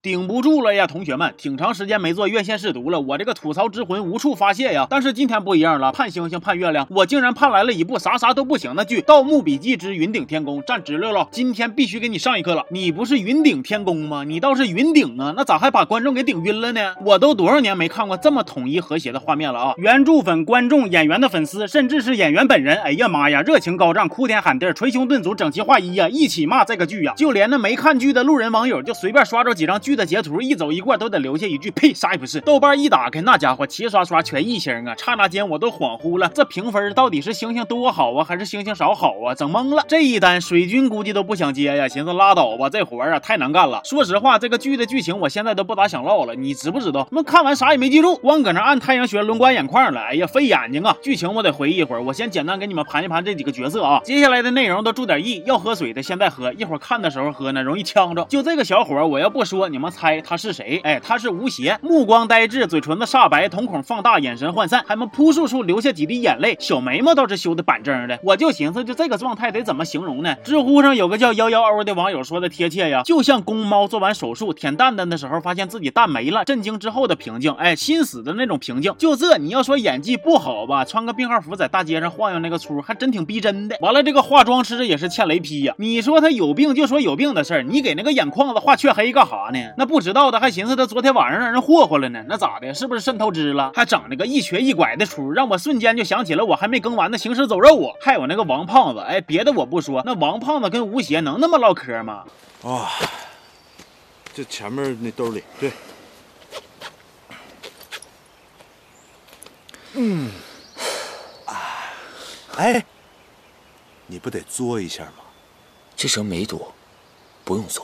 顶不住了呀，同学们，挺长时间没做院线试读了，我这个吐槽之魂无处发泄呀。但是今天不一样了，盼星星盼月亮，我竟然盼来了一部啥啥都不行的剧《盗墓笔记之云顶天宫》。站直溜了，今天必须给你上一课了。你不是云顶天宫吗？你倒是云顶啊，那咋还把观众给顶晕了呢？我都多少年没看过这么统一和谐的画面了啊！原著粉、观众、演员的粉丝，甚至是演员本人，哎呀妈呀，热情高涨，哭天喊地，捶胸顿足，整齐划一呀，一起骂这个剧呀！就连那没看剧的路人网友，就随便刷着几张剧的截图，一走。一过都得留下一句呸，啥也不是。豆瓣一打开，那家伙齐刷刷全一星啊！刹那间我都恍惚了，这评分到底是星星多好啊，还是星星少好啊？整懵了。这一单水军估计都不想接呀，寻思拉倒吧，这活儿啊太难干了。说实话，这个剧的剧情我现在都不咋想唠了。你知不知道？那看完啥也没记住，光搁那按太阳穴轮刮眼眶了。哎呀，费眼睛啊！剧情我得回忆一会儿。我先简单给你们盘一盘这几个角色啊。接下来的内容都注点意，要喝水的现在喝，一会儿看的时候喝呢容易呛着。就这个小伙，我要不说，你你们猜他是谁？哎，他是。吴邪目光呆滞，嘴唇子煞白，瞳孔放大，眼神涣散，还没扑簌簌流下几滴眼泪，小眉毛倒是修的板正的。我就寻思，就这个状态得怎么形容呢？知乎上有个叫幺幺欧的网友说的贴切呀，就像公猫做完手术舔蛋蛋的时候，发现自己蛋没了，震惊之后的平静，哎，心死的那种平静。就这，你要说演技不好吧，穿个病号服在大街上晃悠那个粗，还真挺逼真的。完了，这个化妆师也是欠雷劈呀。你说他有病就说有病的事儿，你给那个眼眶子画黢黑干哈呢？那不知道的还寻思他昨天晚上。让人霍霍了呢，那咋的？是不是肾透支了？还整那个一瘸一拐的出，让我瞬间就想起了我还没更完的《行尸走肉》啊！还有那个王胖子，哎，别的我不说，那王胖子跟吴邪能那么唠嗑吗？啊，这前面那兜里，对，嗯，啊，哎，你不得作一下吗？这蛇没毒，不用嘬。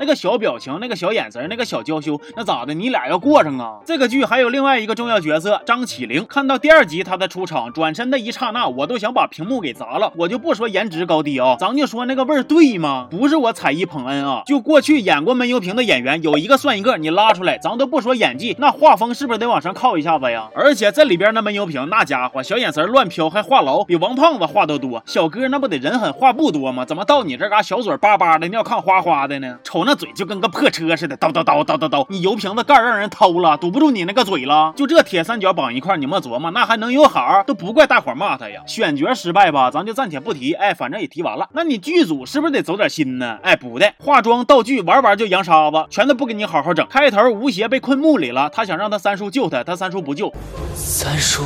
那个小表情，那个小眼神，那个小娇羞，那咋的？你俩要过上啊？这个剧还有另外一个重要角色张起灵，看到第二集他的出场，转身的一刹那，我都想把屏幕给砸了。我就不说颜值高低啊，咱就说那个味儿对吗？不是我踩一捧恩啊，就过去演过闷油瓶的演员有一个算一个，你拉出来，咱都不说演技，那画风是不是得往上靠一下子呀？而且这里边那闷油瓶那家伙小眼神乱飘，还话痨，比王胖子话都多。小哥那不得人狠话不多吗？怎么到你这嘎小嘴巴巴的，尿炕哗哗的呢？瞅。那嘴就跟个破车似的，叨叨叨叨叨叨。你油瓶子盖让人偷了，堵不住你那个嘴了。就这铁三角绑一块，你莫琢磨，那还能有好？都不怪大伙骂他呀。选角失败吧，咱就暂且不提。哎，反正也提完了。那你剧组是不是得走点心呢？哎，不的，化妆道具玩玩就扬沙子，全都不给你好好整。开头吴邪被困墓里了，他想让他三叔救他，他三叔不救。三叔。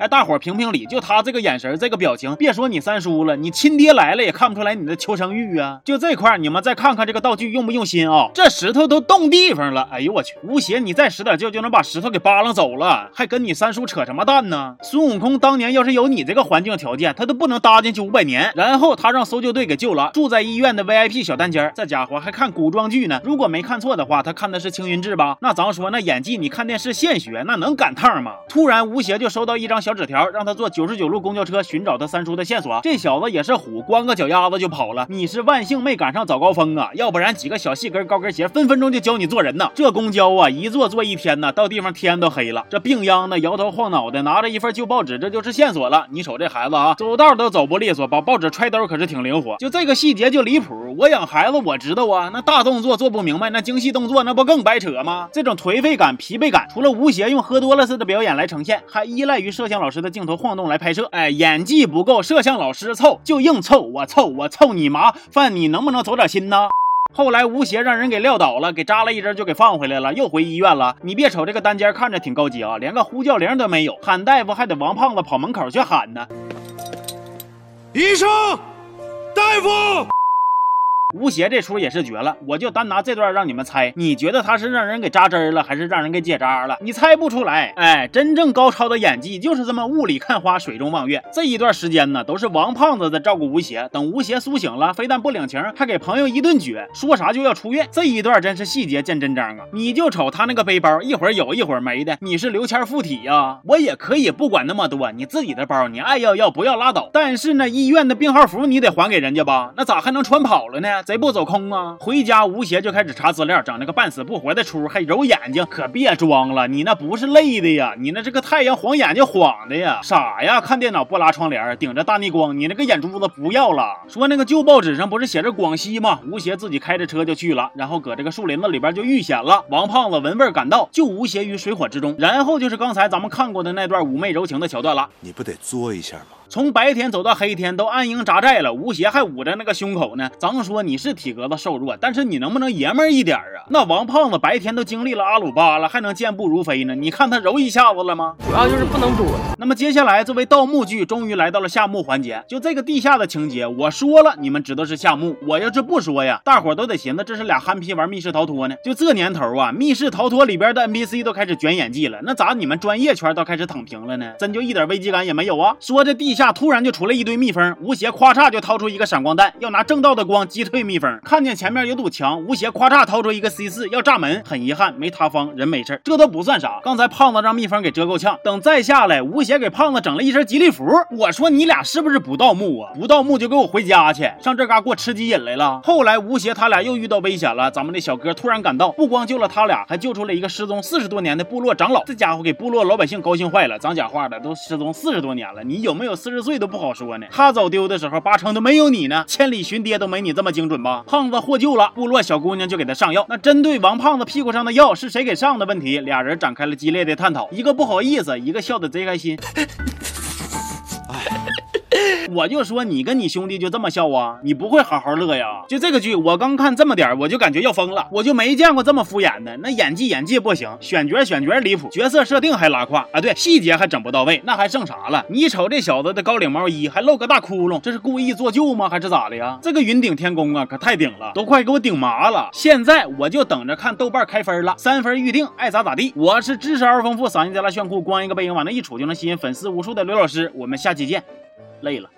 哎，大伙评评理，就他这个眼神，这个表情，别说你三叔了，你亲爹来了也看不出来你的求生欲啊！就这块，你们再看看这个道具用不用心啊？这石头都动地方了，哎呦我去！吴邪，你再使点劲就能把石头给扒拉走了，还跟你三叔扯什么蛋呢？孙悟空当年要是有你这个环境条件，他都不能搭进去五百年。然后他让搜救队给救了，住在医院的 VIP 小单间，这家伙还看古装剧呢。如果没看错的话，他看的是青云志吧？那咱说那演技，你看电视现学，那能赶趟吗？突然吴邪就收到一张小小纸条，让他坐。九十九路公交车寻找他三叔的线索，这小子也是虎，光个脚丫子就跑了。你是万幸没赶上早高峰啊，要不然几个小细跟高跟鞋分分钟就教你做人呢。这公交啊，一坐坐一天呢，到地方天都黑了。这病秧子摇头晃脑的，拿着一份旧报纸，这就是线索了。你瞅这孩子啊，走道都走不利索，把报纸揣兜可是挺灵活。就这个细节就离谱。我养孩子我知道啊，那大动作做不明白，那精细动作那不更白扯吗？这种颓废感、疲惫感，除了吴邪用喝多了似的表演来呈现，还依赖于摄像老师的镜头晃动。来拍摄，哎，演技不够，摄像老师凑就硬凑，我凑我凑你麻烦，你能不能走点心呢？后来吴邪让人给撂倒了，给扎了一针就给放回来了，又回医院了。你别瞅这个单间看着挺高级啊，连个呼叫铃都没有，喊大夫还得王胖子跑门口去喊呢。医生，大夫。吴邪这出也是绝了，我就单拿这段让你们猜，你觉得他是让人给扎针了，还是让人给解扎了？你猜不出来。哎，真正高超的演技就是这么雾里看花，水中望月。这一段时间呢，都是王胖子在照顾吴邪。等吴邪苏醒了，非但不领情，还给朋友一顿撅，说啥就要出院。这一段真是细节见真章啊！你就瞅他那个背包，一会儿有一会儿没的，你是刘谦附体呀？我也可以不管那么多，你自己的包你爱要要不要拉倒。但是呢，医院的病号服你得还给人家吧？那咋还能穿跑了呢？贼不走空啊！回家吴邪就开始查资料，整那个半死不活的出，还揉眼睛，可别装了，你那不是累的呀，你那这个太阳晃眼睛晃的呀，傻呀！看电脑不拉窗帘，顶着大逆光，你那个眼珠子不要了。说那个旧报纸上不是写着广西吗？吴邪自己开着车就去了，然后搁这个树林子里边就遇险了。王胖子闻味赶到，救吴邪于水火之中。然后就是刚才咱们看过的那段妩媚柔情的桥段了。你不得作一下吗？从白天走到黑天，都安营扎寨了，吴邪还捂着那个胸口呢。咱说你是体格子瘦弱，但是你能不能爷们儿一点啊？那王胖子白天都经历了阿鲁巴了，还能健步如飞呢？你看他揉一下子了吗？主要就是不能多。那么接下来，作为盗墓剧，终于来到了下墓环节。就这个地下的情节，我说了，你们知道是下墓。我要是不说呀，大伙都得寻思这是俩憨批玩密室逃脱呢。就这年头啊，密室逃脱里边的 NPC 都开始卷演技了，那咋你们专业圈都开始躺平了呢？真就一点危机感也没有啊？说这地下下突然就出来一堆蜜蜂，吴邪咵嚓就掏出一个闪光弹，要拿正道的光击退蜜蜂。看见前面有堵墙，吴邪咵嚓掏出一个 C 四要炸门，很遗憾没塌方，人没事这都不算啥。刚才胖子让蜜蜂给蛰够呛，等再下来，吴邪给胖子整了一身吉利服。我说你俩是不是不盗墓啊？不盗墓就给我回家去，上这嘎给我吃鸡瘾来了。后来吴邪他俩又遇到危险了，咱们的小哥突然赶到，不光救了他俩，还救出了一个失踪四十多年的部落长老。这家伙给部落老百姓高兴坏了，咱讲话的都失踪四十多年了，你有没有十岁都不好说呢。他走丢的时候，八成都没有你呢。千里寻爹都没你这么精准吧？胖子获救了，部落小姑娘就给他上药。那针对王胖子屁股上的药是谁给上的问题，俩人展开了激烈的探讨。一个不好意思，一个笑得贼开心。我就说你跟你兄弟就这么笑啊？你不会好好乐呀？就这个剧，我刚看这么点我就感觉要疯了，我就没见过这么敷衍的。那演技演技不行，选角选角离谱，角色设定还拉胯啊！对，细节还整不到位，那还剩啥了？你瞅这小子的高领毛衣还露个大窟窿，这是故意做旧吗？还是咋的呀？这个云顶天宫啊，可太顶了，都快给我顶麻了。现在我就等着看豆瓣开分了，三分预定，爱咋咋地。我是知识而丰富，嗓音贼拉炫酷，光一个背影往那一杵就能吸引粉丝无数的刘老师。我们下期见，累了。